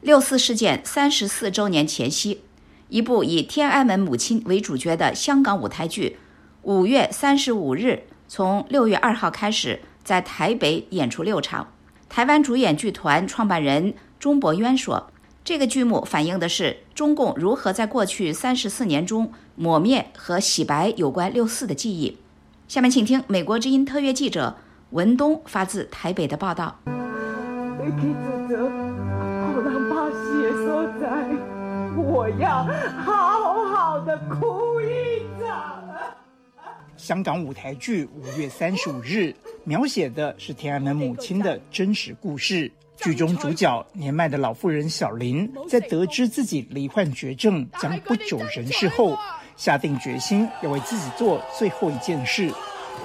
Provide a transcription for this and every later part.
六四事件三十四周年前夕，一部以天安门母亲为主角的香港舞台剧，五月三十五日从六月二号开始在台北演出六场。台湾主演剧团创办人钟博渊说：“这个剧目反映的是中共如何在过去三十四年中抹灭和洗白有关六四的记忆。”下面请听美国之音特约记者文东发自台北的报道。我要好好的哭一场。香港舞台剧五月三十五日描写的是天安门母亲的真实故事。剧中主角年迈的老妇人小林，在得知自己罹患绝症将不久人世后，下定决心要为自己做最后一件事。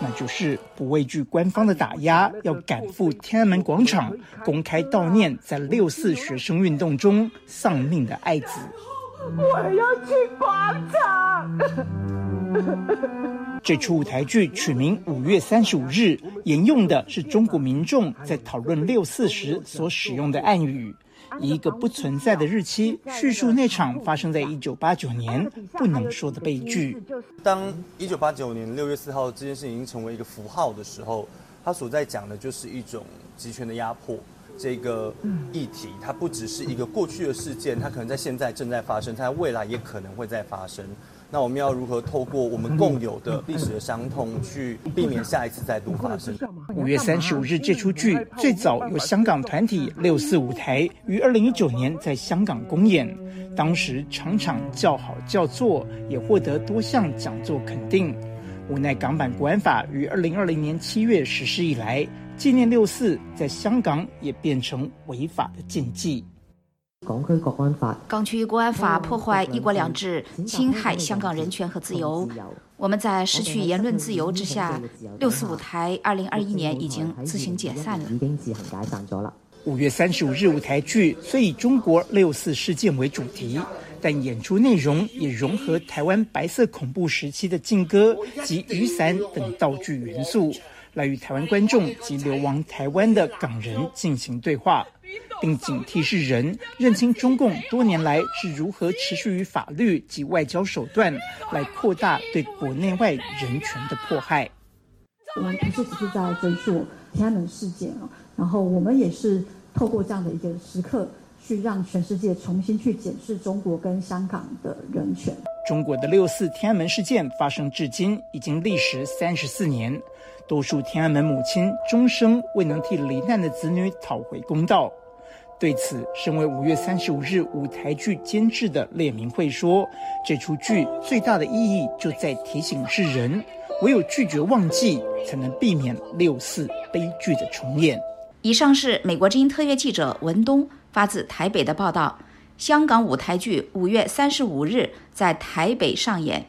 那就是不畏惧官方的打压，要赶赴天安门广场，公开悼念在六四学生运动中丧命的爱子。我要去广场。这出舞台剧取名《五月三十五日》，沿用的是中国民众在讨论六四时所使用的暗语。以一个不存在的日期叙述那场发生在一九八九年不能说的悲剧。当一九八九年六月四号这件事已经成为一个符号的时候，他所在讲的就是一种集权的压迫。这个议题，它不只是一个过去的事件，它可能在现在正在发生，它未来也可能会再发生。那我们要如何透过我们共有的历史的伤痛，去避免下一次再度发生？五月三十五日，这出剧最早由香港团体六四舞台于二零一九年在香港公演，当时场场叫好叫座，也获得多项讲座肯定。无奈港版国安法于二零二零年七月实施以来，纪念六四在香港也变成违法的禁忌。港区国安法，港区国安法破坏一国两制，侵害香港人权和自由。我们在失去言论自由之下，六四舞台二零二一年已经自行解散了。已经自行解散咗了。五月三十五日舞台剧虽以中国六四事件为主题，但演出内容也融合台湾白色恐怖时期的劲歌及雨伞等道具元素，来与台湾观众及流亡台湾的港人进行对话。并警惕世人认清中共多年来是如何持续于法律及外交手段来扩大对国内外人权的迫害。我们不是只是在追溯天安门事件啊，然后我们也是透过这样的一个时刻，去让全世界重新去检视中国跟香港的人权。中国的六四天安门事件发生至今已经历时三十四年，多数天安门母亲终生未能替罹难的子女讨回公道。对此，身为五月三十五日舞台剧监制的列明慧说：“这出剧最大的意义就在提醒世人，唯有拒绝忘记，才能避免六四悲剧的重演。”以上是美国之音特约记者文东发自台北的报道。香港舞台剧五月三十五日在台北上演。